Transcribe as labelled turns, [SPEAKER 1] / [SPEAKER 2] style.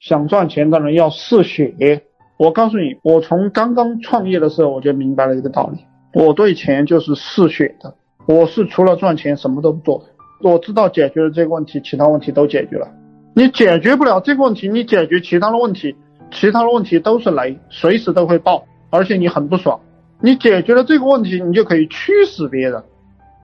[SPEAKER 1] 想赚钱的人要嗜血。我告诉你我从刚刚创业的时候我就明白了一个道理。我对钱就是嗜血的。我是除了赚钱什么都不做我知道解决了这个问题其他问题都解决了。你解决不了这个问题你解决其他的问题其他的问题都是雷随时都会爆而且你很不爽。你解决了这个问题你就可以驱使别人。